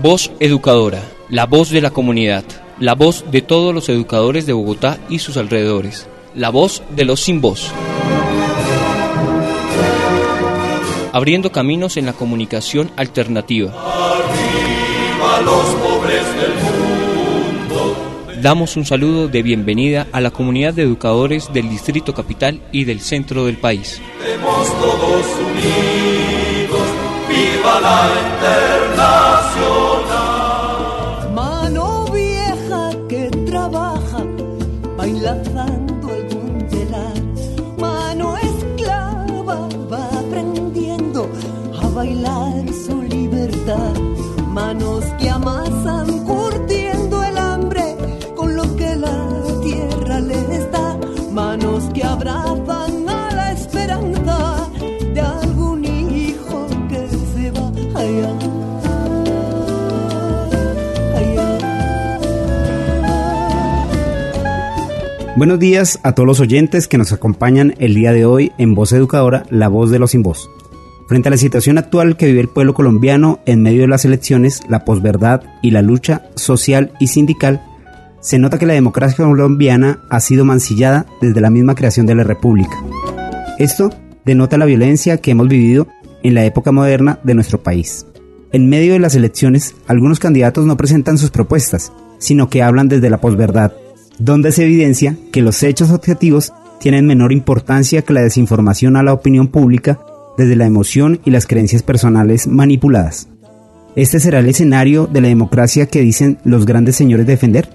Voz Educadora, la voz de la comunidad, la voz de todos los educadores de Bogotá y sus alrededores, la voz de los sin voz. Abriendo caminos en la comunicación alternativa. los pobres del mundo. Damos un saludo de bienvenida a la comunidad de educadores del Distrito Capital y del centro del país. todos unidos, viva la internacional. Buenos días a todos los oyentes que nos acompañan el día de hoy en Voz Educadora, la voz de los sin voz. Frente a la situación actual que vive el pueblo colombiano en medio de las elecciones, la posverdad y la lucha social y sindical, se nota que la democracia colombiana ha sido mancillada desde la misma creación de la República. Esto denota la violencia que hemos vivido en la época moderna de nuestro país. En medio de las elecciones, algunos candidatos no presentan sus propuestas, sino que hablan desde la posverdad, donde se evidencia que los hechos objetivos tienen menor importancia que la desinformación a la opinión pública desde la emoción y las creencias personales manipuladas. ¿Este será el escenario de la democracia que dicen los grandes señores defender?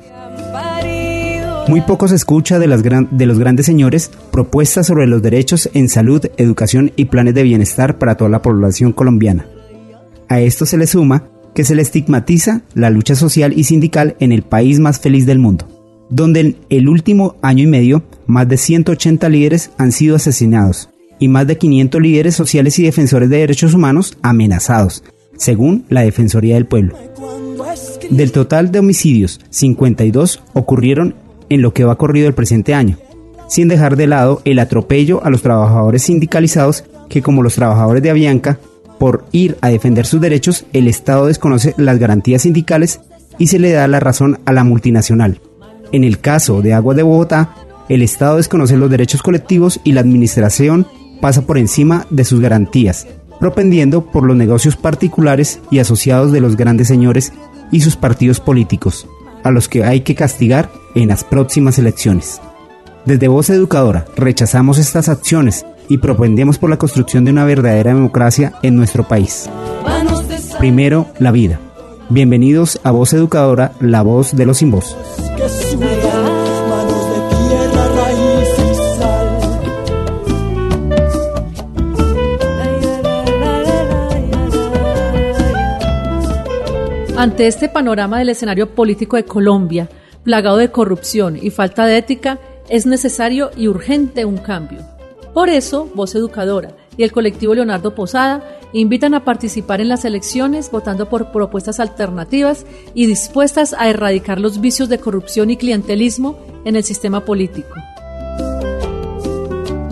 Muy poco se escucha de, los grandes señores propuestas sobre los derechos en salud, educación y planes de bienestar para toda la población colombiana. A esto se le suma que se le estigmatiza la lucha social y sindical en el país más feliz del mundo donde en el último año y medio más de 180 líderes han sido asesinados y más de 500 líderes sociales y defensores de derechos humanos amenazados, según la Defensoría del Pueblo. Del total de homicidios, 52 ocurrieron en lo que va corrido el presente año, sin dejar de lado el atropello a los trabajadores sindicalizados que como los trabajadores de Avianca, por ir a defender sus derechos, el Estado desconoce las garantías sindicales y se le da la razón a la multinacional. En el caso de Aguas de Bogotá, el Estado desconoce los derechos colectivos y la administración pasa por encima de sus garantías, propendiendo por los negocios particulares y asociados de los grandes señores y sus partidos políticos, a los que hay que castigar en las próximas elecciones. Desde Voz Educadora rechazamos estas acciones y propendemos por la construcción de una verdadera democracia en nuestro país. Primero, la vida. Bienvenidos a Voz Educadora, la voz de los sin voz. Ante este panorama del escenario político de Colombia, plagado de corrupción y falta de ética, es necesario y urgente un cambio. Por eso, Voz Educadora y el colectivo Leonardo Posada invitan a participar en las elecciones votando por propuestas alternativas y dispuestas a erradicar los vicios de corrupción y clientelismo en el sistema político.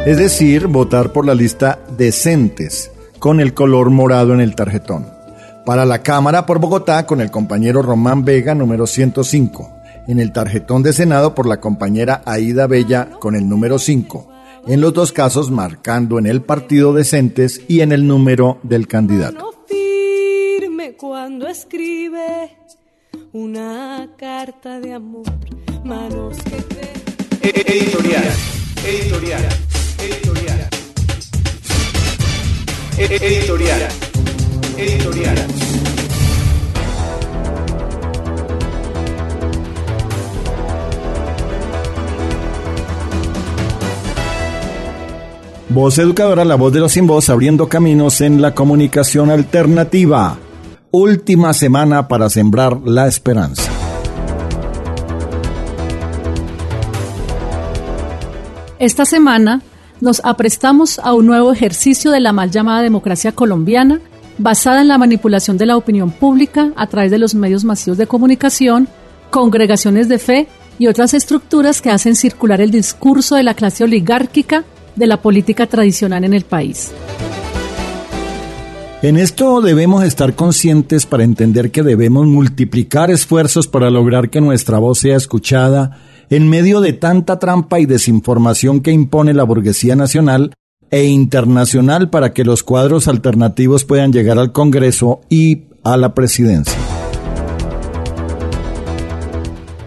Es decir, votar por la lista decentes, con el color morado en el tarjetón. Para la Cámara por Bogotá con el compañero Román Vega número 105. En el tarjetón de Senado por la compañera Aida Bella con el número 5 en los dos casos marcando en el partido decentes y en el número del candidato. firme cuando escribe una carta de amor, manos que Editorial, editorial, editorial. Editorial, editorial. Voz Educadora, la voz de los sin voz, abriendo caminos en la comunicación alternativa. Última semana para sembrar la esperanza. Esta semana nos aprestamos a un nuevo ejercicio de la mal llamada democracia colombiana, basada en la manipulación de la opinión pública a través de los medios masivos de comunicación, congregaciones de fe y otras estructuras que hacen circular el discurso de la clase oligárquica de la política tradicional en el país. En esto debemos estar conscientes para entender que debemos multiplicar esfuerzos para lograr que nuestra voz sea escuchada en medio de tanta trampa y desinformación que impone la burguesía nacional e internacional para que los cuadros alternativos puedan llegar al Congreso y a la presidencia.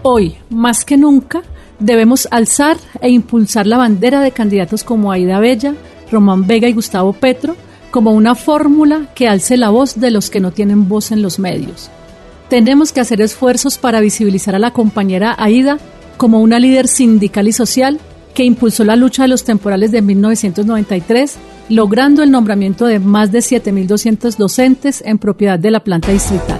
Hoy, más que nunca, debemos alzar e impulsar la bandera de candidatos como Aida Bella, Román Vega y Gustavo Petro, como una fórmula que alce la voz de los que no tienen voz en los medios. Tenemos que hacer esfuerzos para visibilizar a la compañera Aida como una líder sindical y social que impulsó la lucha de los temporales de 1993, logrando el nombramiento de más de 7.200 docentes en propiedad de la planta distrital.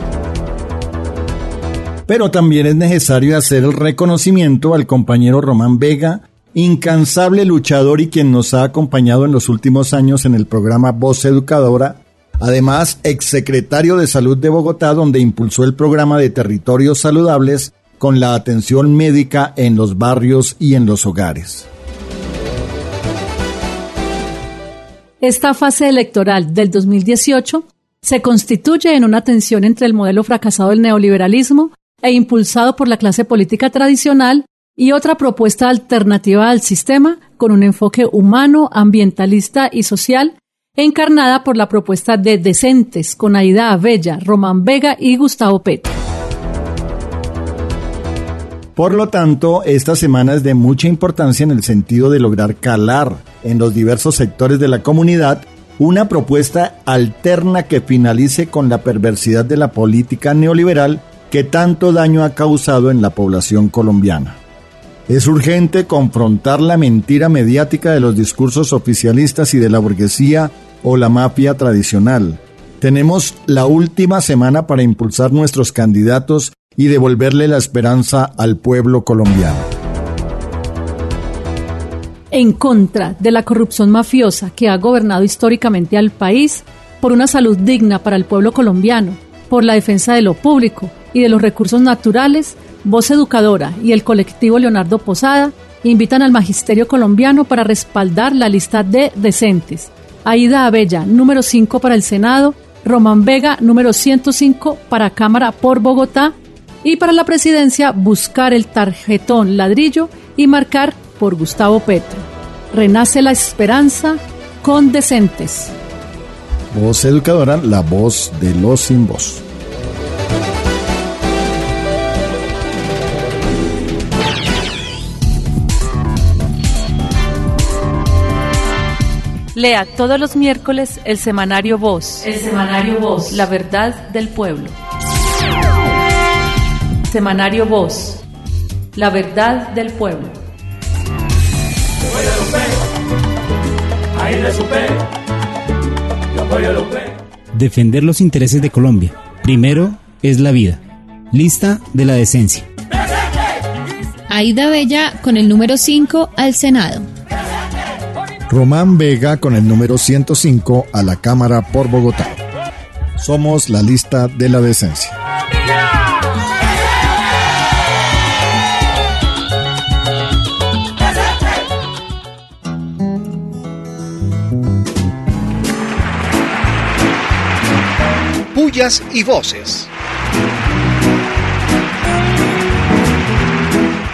Pero también es necesario hacer el reconocimiento al compañero Román Vega, incansable luchador y quien nos ha acompañado en los últimos años en el programa Voz Educadora, además exsecretario de Salud de Bogotá, donde impulsó el programa de territorios saludables con la atención médica en los barrios y en los hogares. Esta fase electoral del 2018 se constituye en una tensión entre el modelo fracasado del neoliberalismo e impulsado por la clase política tradicional y otra propuesta alternativa al sistema con un enfoque humano, ambientalista y social, encarnada por la propuesta de Decentes con Aida Abella, Román Vega y Gustavo Petro. Por lo tanto, esta semana es de mucha importancia en el sentido de lograr calar en los diversos sectores de la comunidad una propuesta alterna que finalice con la perversidad de la política neoliberal que tanto daño ha causado en la población colombiana. Es urgente confrontar la mentira mediática de los discursos oficialistas y de la burguesía o la mafia tradicional. Tenemos la última semana para impulsar nuestros candidatos y devolverle la esperanza al pueblo colombiano. En contra de la corrupción mafiosa que ha gobernado históricamente al país, por una salud digna para el pueblo colombiano, por la defensa de lo público y de los recursos naturales, Voz Educadora y el colectivo Leonardo Posada invitan al magisterio colombiano para respaldar la lista de decentes. Aida Abella, número 5 para el Senado, Román Vega, número 105 para Cámara por Bogotá y para la presidencia buscar el tarjetón ladrillo y marcar por Gustavo Petro. Renace la esperanza con decentes. Voz Educadora, la voz de los sin voz. Lea todos los miércoles el semanario Voz. El semanario Voz. La verdad del pueblo. Semanario Voz. La verdad del pueblo. Defender los intereses de Colombia. Primero es la vida. Lista de la decencia. Aida Bella con el número 5 al Senado. Román Vega con el número 105 a la Cámara por Bogotá. Somos la lista de la decencia. Y voces.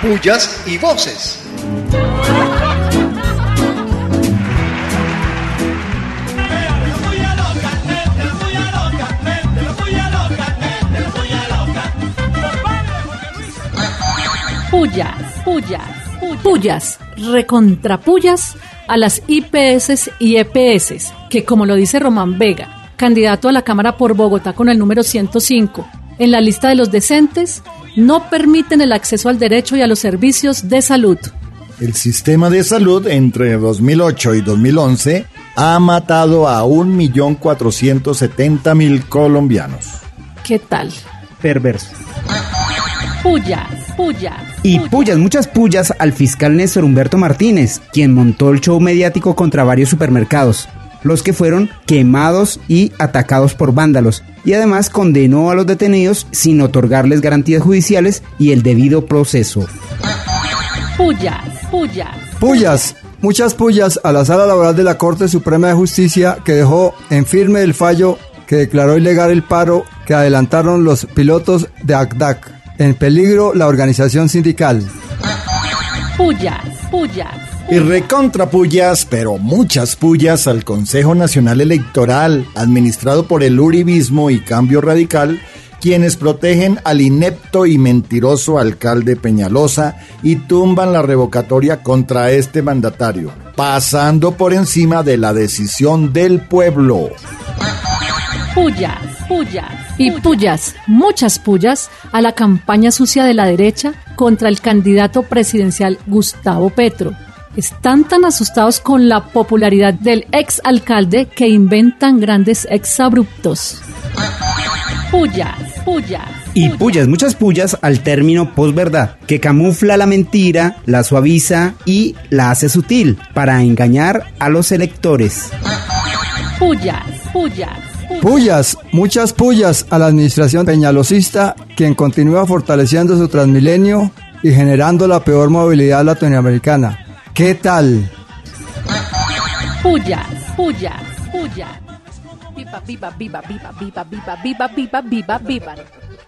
Pullas y voces. Pullas, pullas, pullas, recontrapullas a las IPS y EPS, que como lo dice Román Vega, candidato a la Cámara por Bogotá con el número 105, en la lista de los decentes, no permiten el acceso al derecho y a los servicios de salud. El sistema de salud entre 2008 y 2011 ha matado a 1.470.000 colombianos. ¿Qué tal? Perverso. Pullas, pullas. Y pullas, muchas pullas al fiscal Néstor Humberto Martínez, quien montó el show mediático contra varios supermercados, los que fueron quemados y atacados por vándalos, y además condenó a los detenidos sin otorgarles garantías judiciales y el debido proceso. Pullas, pullas. Pullas, muchas pullas a la Sala Laboral de la Corte Suprema de Justicia que dejó en firme el fallo que declaró ilegal el paro que adelantaron los pilotos de ACDAC. En peligro la organización sindical. Pullas, pullas. Y recontra pullas, pero muchas pullas al Consejo Nacional Electoral, administrado por el Uribismo y Cambio Radical, quienes protegen al inepto y mentiroso alcalde Peñalosa y tumban la revocatoria contra este mandatario, pasando por encima de la decisión del pueblo. Pullas, pullas. Y pullas, muchas pullas, a la campaña sucia de la derecha contra el candidato presidencial Gustavo Petro. Están tan asustados con la popularidad del ex alcalde que inventan grandes exabruptos. Pullas, pullas. Y pullas, muchas pullas al término posverdad, que camufla la mentira, la suaviza y la hace sutil para engañar a los electores. Pullas, pullas. Pullas, muchas pullas a la administración peñalosista, quien continúa fortaleciendo su transmilenio y generando la peor movilidad latinoamericana. ¿Qué tal? Pullas, pullas. Viva, viva, viva, viva, viva, viva, viva, viva, viva, viva.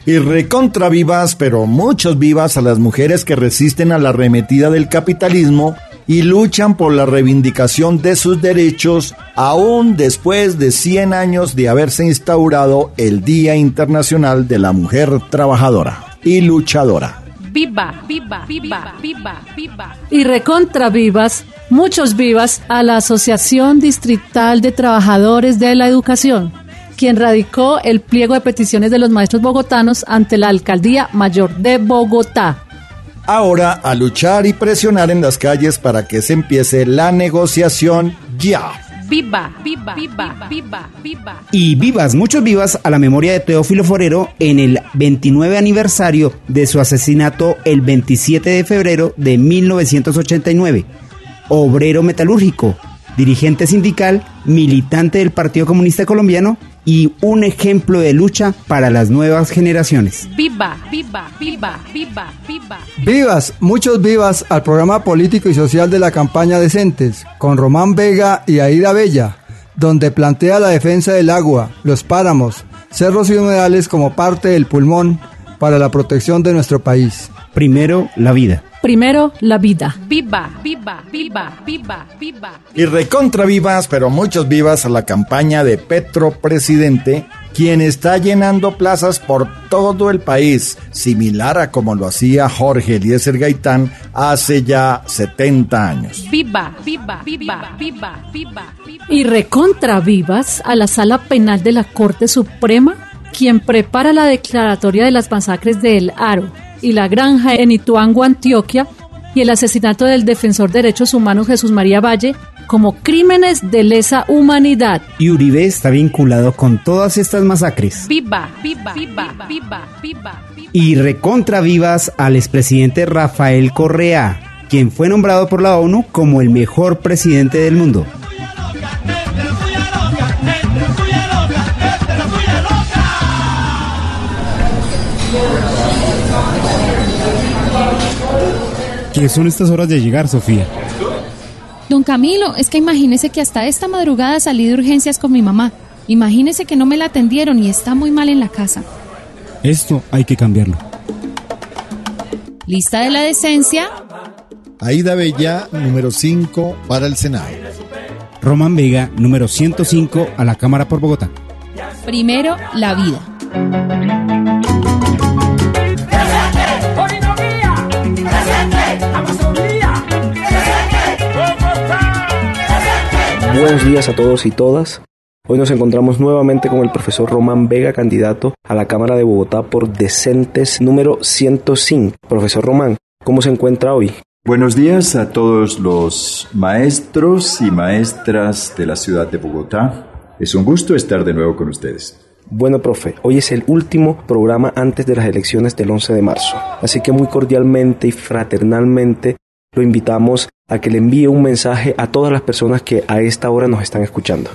Y recontra vivas, pero muchos vivas a las mujeres que resisten a la arremetida del capitalismo y luchan por la reivindicación de sus derechos aún después de 100 años de haberse instaurado el Día Internacional de la Mujer Trabajadora y Luchadora. Viva, viva, viva, viva, viva. Y recontra vivas, muchos vivas a la Asociación Distrital de Trabajadores de la Educación, quien radicó el pliego de peticiones de los maestros bogotanos ante la Alcaldía Mayor de Bogotá. Ahora a luchar y presionar en las calles para que se empiece la negociación ya. Viva, viva, viva, viva, viva. Y vivas, muchos vivas a la memoria de Teófilo Forero en el 29 aniversario de su asesinato el 27 de febrero de 1989. Obrero metalúrgico, dirigente sindical, militante del Partido Comunista Colombiano y un ejemplo de lucha para las nuevas generaciones. Viva, viva, viva, viva, viva. Vivas, muchos vivas al programa político y social de la campaña Decentes, con Román Vega y Aida Bella, donde plantea la defensa del agua, los páramos, cerros y humedales como parte del pulmón para la protección de nuestro país. Primero, la vida. Primero, la vida. Viva, viva, viva, viva, viva. Y recontra vivas, pero muchos vivas a la campaña de Petro Presidente, quien está llenando plazas por todo el país, similar a como lo hacía Jorge Eliezer Gaitán hace ya 70 años. Viva, viva, viva, viva, viva. Y recontra vivas a la sala penal de la Corte Suprema, quien prepara la declaratoria de las masacres de El Aro y la granja en Ituango, Antioquia, y el asesinato del defensor de derechos humanos Jesús María Valle como crímenes de lesa humanidad. Y Uribe está vinculado con todas estas masacres. Viva, viva, viva, viva, viva. Y recontra vivas al expresidente Rafael Correa, quien fue nombrado por la ONU como el mejor presidente del mundo. ¿Qué son estas horas de llegar, Sofía? Don Camilo, es que imagínese que hasta esta madrugada salí de urgencias con mi mamá. Imagínese que no me la atendieron y está muy mal en la casa. Esto hay que cambiarlo. Lista de la decencia. Aida Bella, número 5 para el Senado. Román Vega, número 105 a la Cámara por Bogotá. Primero, la vida. Buenos días a todos y todas. Hoy nos encontramos nuevamente con el profesor Román Vega, candidato a la Cámara de Bogotá por Decentes número 105. Profesor Román, ¿cómo se encuentra hoy? Buenos días a todos los maestros y maestras de la ciudad de Bogotá. Es un gusto estar de nuevo con ustedes. Bueno, profe, hoy es el último programa antes de las elecciones del 11 de marzo. Así que muy cordialmente y fraternalmente lo invitamos a que le envíe un mensaje a todas las personas que a esta hora nos están escuchando.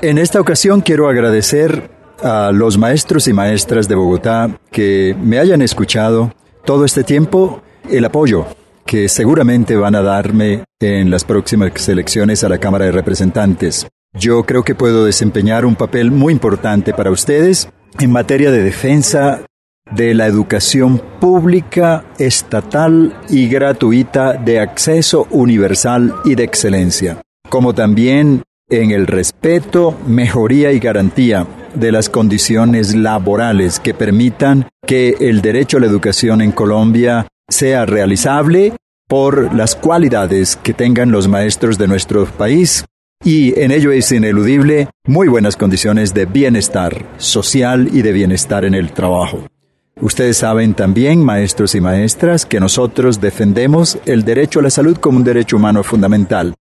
En esta ocasión quiero agradecer a los maestros y maestras de Bogotá que me hayan escuchado todo este tiempo, el apoyo que seguramente van a darme en las próximas elecciones a la Cámara de Representantes. yo creo que puedo desempeñar un papel muy importante para ustedes en materia de defensa de la educación pública, estatal y gratuita de acceso universal y de excelencia, como también en el respeto, mejoría y garantía de las condiciones laborales que permitan que el derecho a la educación en Colombia sea realizable por las cualidades que tengan los maestros de nuestro país y en ello es ineludible muy buenas condiciones de bienestar social y de bienestar en el trabajo. Ustedes saben también, maestros y maestras, que nosotros defendemos el derecho a la salud como un derecho humano fundamental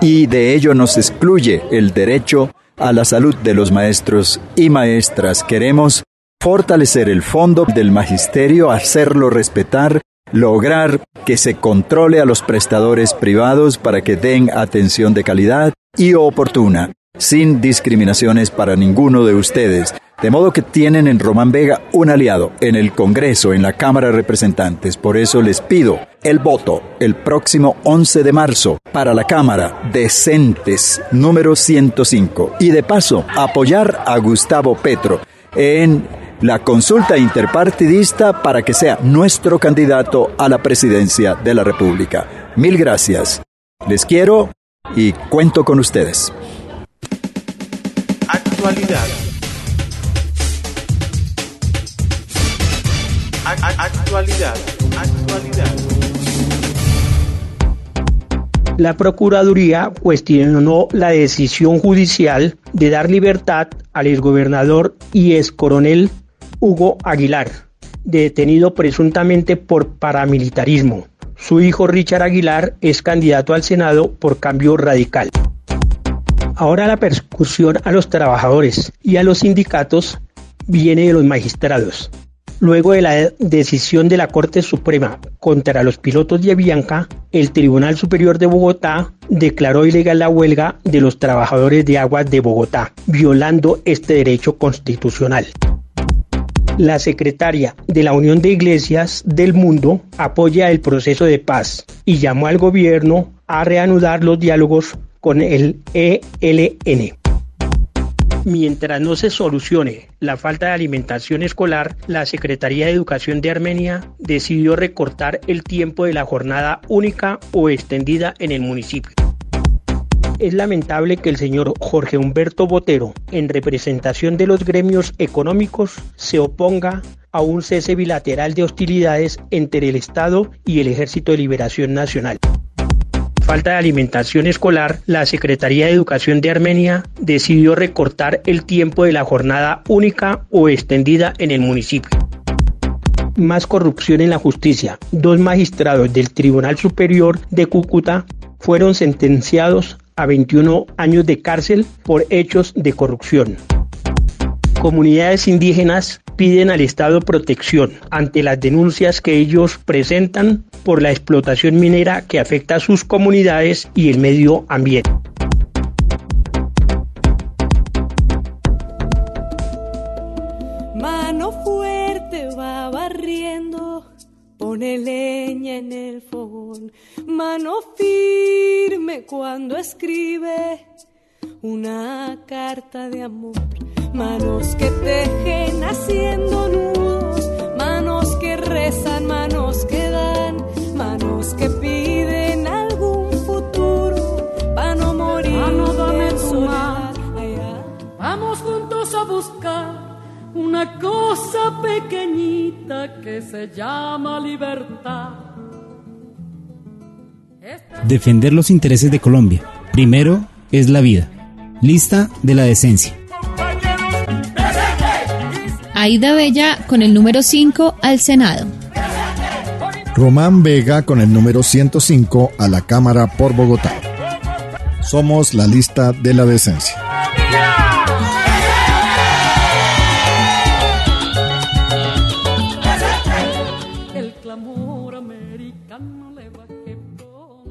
y de ello nos excluye el derecho a la salud de los maestros y maestras. Queremos fortalecer el fondo del magisterio, hacerlo respetar, lograr que se controle a los prestadores privados para que den atención de calidad y oportuna, sin discriminaciones para ninguno de ustedes. De modo que tienen en Román Vega un aliado en el Congreso, en la Cámara de Representantes. Por eso les pido el voto el próximo 11 de marzo para la Cámara Decentes número 105. Y de paso, apoyar a Gustavo Petro en la consulta interpartidista para que sea nuestro candidato a la presidencia de la República. Mil gracias. Les quiero y cuento con ustedes. Actualidad. Actualidad. Actualidad. La Procuraduría cuestionó la decisión judicial de dar libertad al exgobernador y excoronel Hugo Aguilar, detenido presuntamente por paramilitarismo. Su hijo Richard Aguilar es candidato al Senado por cambio radical. Ahora la persecución a los trabajadores y a los sindicatos viene de los magistrados. Luego de la decisión de la Corte Suprema contra los pilotos de Avianca, el Tribunal Superior de Bogotá declaró ilegal la huelga de los trabajadores de aguas de Bogotá, violando este derecho constitucional. La secretaria de la Unión de Iglesias del Mundo apoya el proceso de paz y llamó al gobierno a reanudar los diálogos con el ELN. Mientras no se solucione la falta de alimentación escolar, la Secretaría de Educación de Armenia decidió recortar el tiempo de la jornada única o extendida en el municipio. Es lamentable que el señor Jorge Humberto Botero, en representación de los gremios económicos, se oponga a un cese bilateral de hostilidades entre el Estado y el Ejército de Liberación Nacional falta de alimentación escolar, la Secretaría de Educación de Armenia decidió recortar el tiempo de la jornada única o extendida en el municipio. Más corrupción en la justicia. Dos magistrados del Tribunal Superior de Cúcuta fueron sentenciados a 21 años de cárcel por hechos de corrupción. Comunidades indígenas piden al Estado protección ante las denuncias que ellos presentan por la explotación minera que afecta a sus comunidades y el medio ambiente. Mano fuerte va barriendo, pone leña en el fogón. Mano firme cuando escribe una carta de amor manos que tejen haciendo nudos, manos que rezan, manos que dan, manos que piden algún futuro para no morir Vamos juntos a buscar una cosa pequeñita que se llama libertad. Defender los intereses de Colombia. Primero es la vida. Lista de la decencia. Aida Bella con el número 5 al Senado. Román Vega con el número 105 a la Cámara por Bogotá. Somos la lista de la decencia.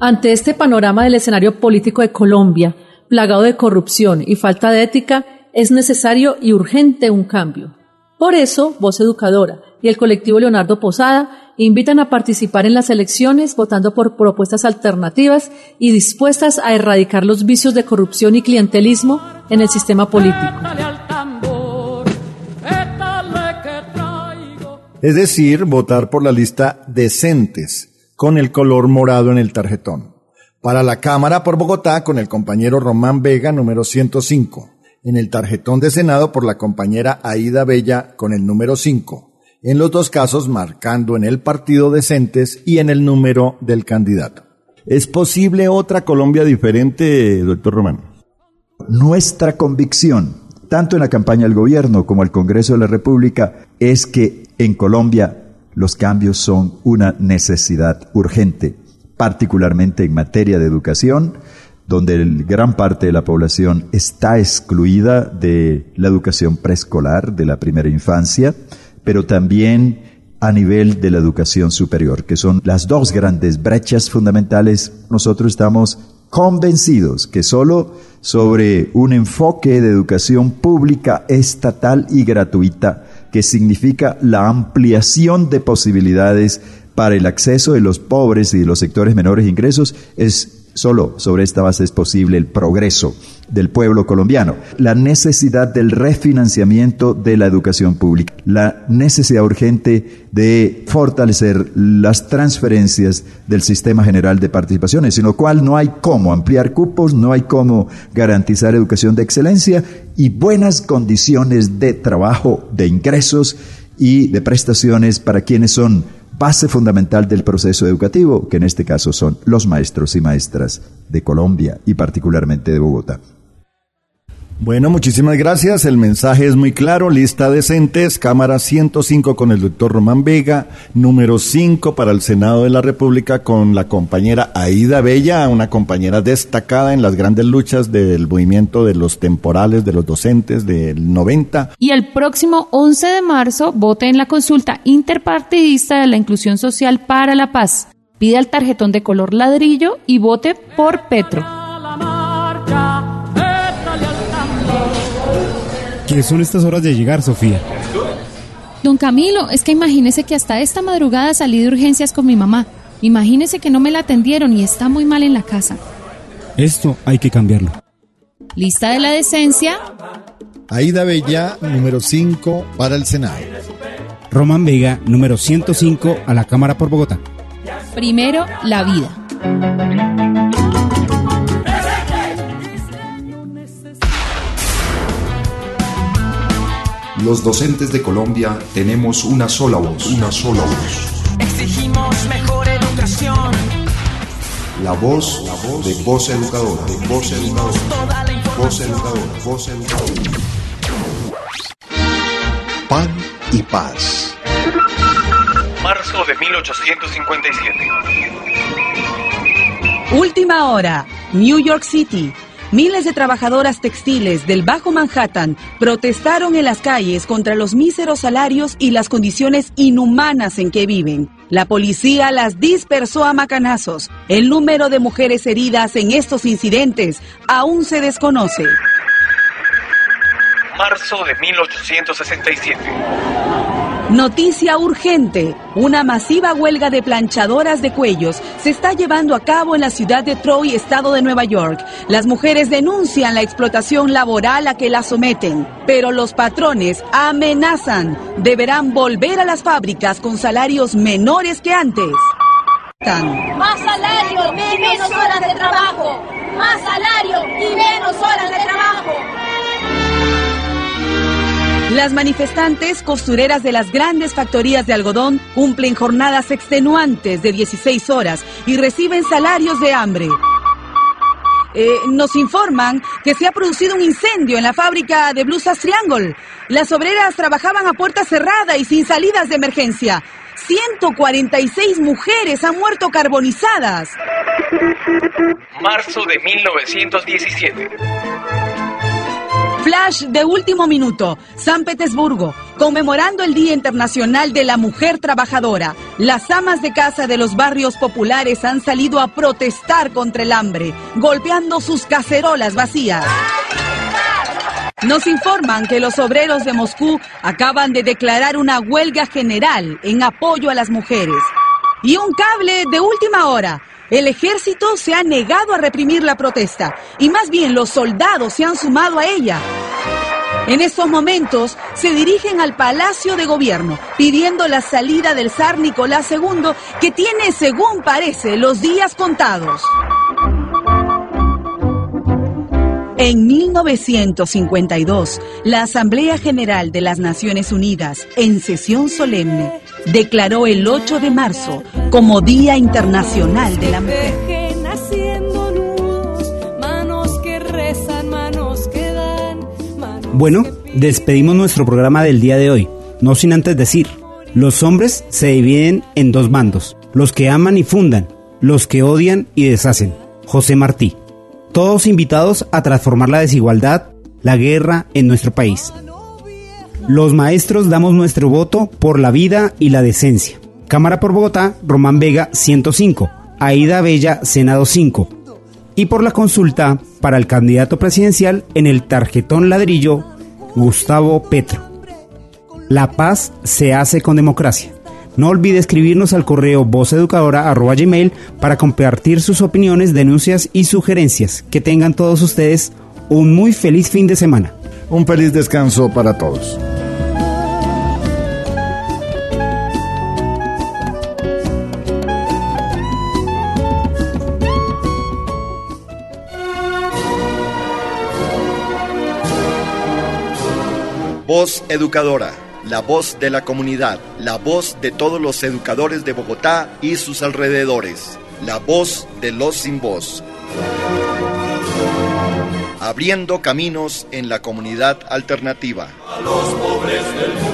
Ante este panorama del escenario político de Colombia, plagado de corrupción y falta de ética, es necesario y urgente un cambio. Por eso, Voz Educadora y el colectivo Leonardo Posada invitan a participar en las elecciones votando por propuestas alternativas y dispuestas a erradicar los vicios de corrupción y clientelismo en el sistema político. Es decir, votar por la lista decentes, con el color morado en el tarjetón. Para la Cámara por Bogotá, con el compañero Román Vega, número 105. En el tarjetón de Senado por la compañera Aida Bella, con el número 5. En los dos casos, marcando en el partido decentes y en el número del candidato. ¿Es posible otra Colombia diferente, doctor Román? Nuestra convicción, tanto en la campaña del gobierno como el Congreso de la República, es que en Colombia los cambios son una necesidad urgente, particularmente en materia de educación, donde gran parte de la población está excluida de la educación preescolar, de la primera infancia, pero también a nivel de la educación superior, que son las dos grandes brechas fundamentales. Nosotros estamos convencidos que solo sobre un enfoque de educación pública, estatal y gratuita, que significa la ampliación de posibilidades para el acceso de los pobres y de los sectores menores de ingresos, es Solo sobre esta base es posible el progreso del pueblo colombiano, la necesidad del refinanciamiento de la educación pública, la necesidad urgente de fortalecer las transferencias del sistema general de participaciones, sin lo cual no hay cómo ampliar cupos, no hay cómo garantizar educación de excelencia y buenas condiciones de trabajo, de ingresos y de prestaciones para quienes son base fundamental del proceso educativo, que en este caso son los maestros y maestras de Colombia y particularmente de Bogotá. Bueno, muchísimas gracias. El mensaje es muy claro. Lista decentes, Cámara 105 con el doctor Román Vega, número 5 para el Senado de la República con la compañera Aida Bella, una compañera destacada en las grandes luchas del movimiento de los temporales, de los docentes del 90. Y el próximo 11 de marzo vote en la consulta interpartidista de la inclusión social para la paz. Pide el tarjetón de color ladrillo y vote por Petro. ¿Qué son estas horas de llegar, Sofía? Don Camilo, es que imagínese que hasta esta madrugada salí de urgencias con mi mamá. Imagínese que no me la atendieron y está muy mal en la casa. Esto hay que cambiarlo. Lista de la decencia. Aida Bella, número 5 para el Senado. Román Vega, número 105 a la Cámara por Bogotá. Primero, la vida. Los docentes de Colombia tenemos una sola voz. Una sola voz. Exigimos mejor educación. La voz, la voz de voz educadora. De voz educadora. Voz educadora. Voz educadora. Pan y paz. Marzo de 1857. Última hora. New York City. Miles de trabajadoras textiles del Bajo Manhattan protestaron en las calles contra los míseros salarios y las condiciones inhumanas en que viven. La policía las dispersó a macanazos. El número de mujeres heridas en estos incidentes aún se desconoce. Marzo de 1867. Noticia urgente. Una masiva huelga de planchadoras de cuellos se está llevando a cabo en la ciudad de Troy, estado de Nueva York. Las mujeres denuncian la explotación laboral a que las someten, pero los patrones amenazan. Deberán volver a las fábricas con salarios menores que antes. Más salario y menos horas de trabajo. Más salario y menos horas de trabajo. Las manifestantes costureras de las grandes factorías de algodón cumplen jornadas extenuantes de 16 horas y reciben salarios de hambre. Eh, nos informan que se ha producido un incendio en la fábrica de blusas Triangle. Las obreras trabajaban a puerta cerrada y sin salidas de emergencia. 146 mujeres han muerto carbonizadas. Marzo de 1917. De último minuto, San Petersburgo, conmemorando el Día Internacional de la Mujer Trabajadora. Las amas de casa de los barrios populares han salido a protestar contra el hambre, golpeando sus cacerolas vacías. Nos informan que los obreros de Moscú acaban de declarar una huelga general en apoyo a las mujeres. Y un cable de última hora. El ejército se ha negado a reprimir la protesta y más bien los soldados se han sumado a ella. En estos momentos se dirigen al Palacio de Gobierno pidiendo la salida del zar Nicolás II que tiene, según parece, los días contados. En 1952, la Asamblea General de las Naciones Unidas, en sesión solemne, declaró el 8 de marzo como Día Internacional de la Mujer. Bueno, despedimos nuestro programa del día de hoy, no sin antes decir, los hombres se dividen en dos bandos, los que aman y fundan, los que odian y deshacen. José Martí todos invitados a transformar la desigualdad, la guerra en nuestro país. Los maestros damos nuestro voto por la vida y la decencia. Cámara por Bogotá, Román Vega 105, Aida Bella Senado 5. Y por la consulta para el candidato presidencial en el tarjetón ladrillo, Gustavo Petro. La paz se hace con democracia. No olvide escribirnos al correo voceducadora.gmail para compartir sus opiniones, denuncias y sugerencias. Que tengan todos ustedes un muy feliz fin de semana. Un feliz descanso para todos. Voz Educadora la voz de la comunidad, la voz de todos los educadores de Bogotá y sus alrededores, la voz de los sin voz. Abriendo caminos en la comunidad alternativa. A los pobres del mundo.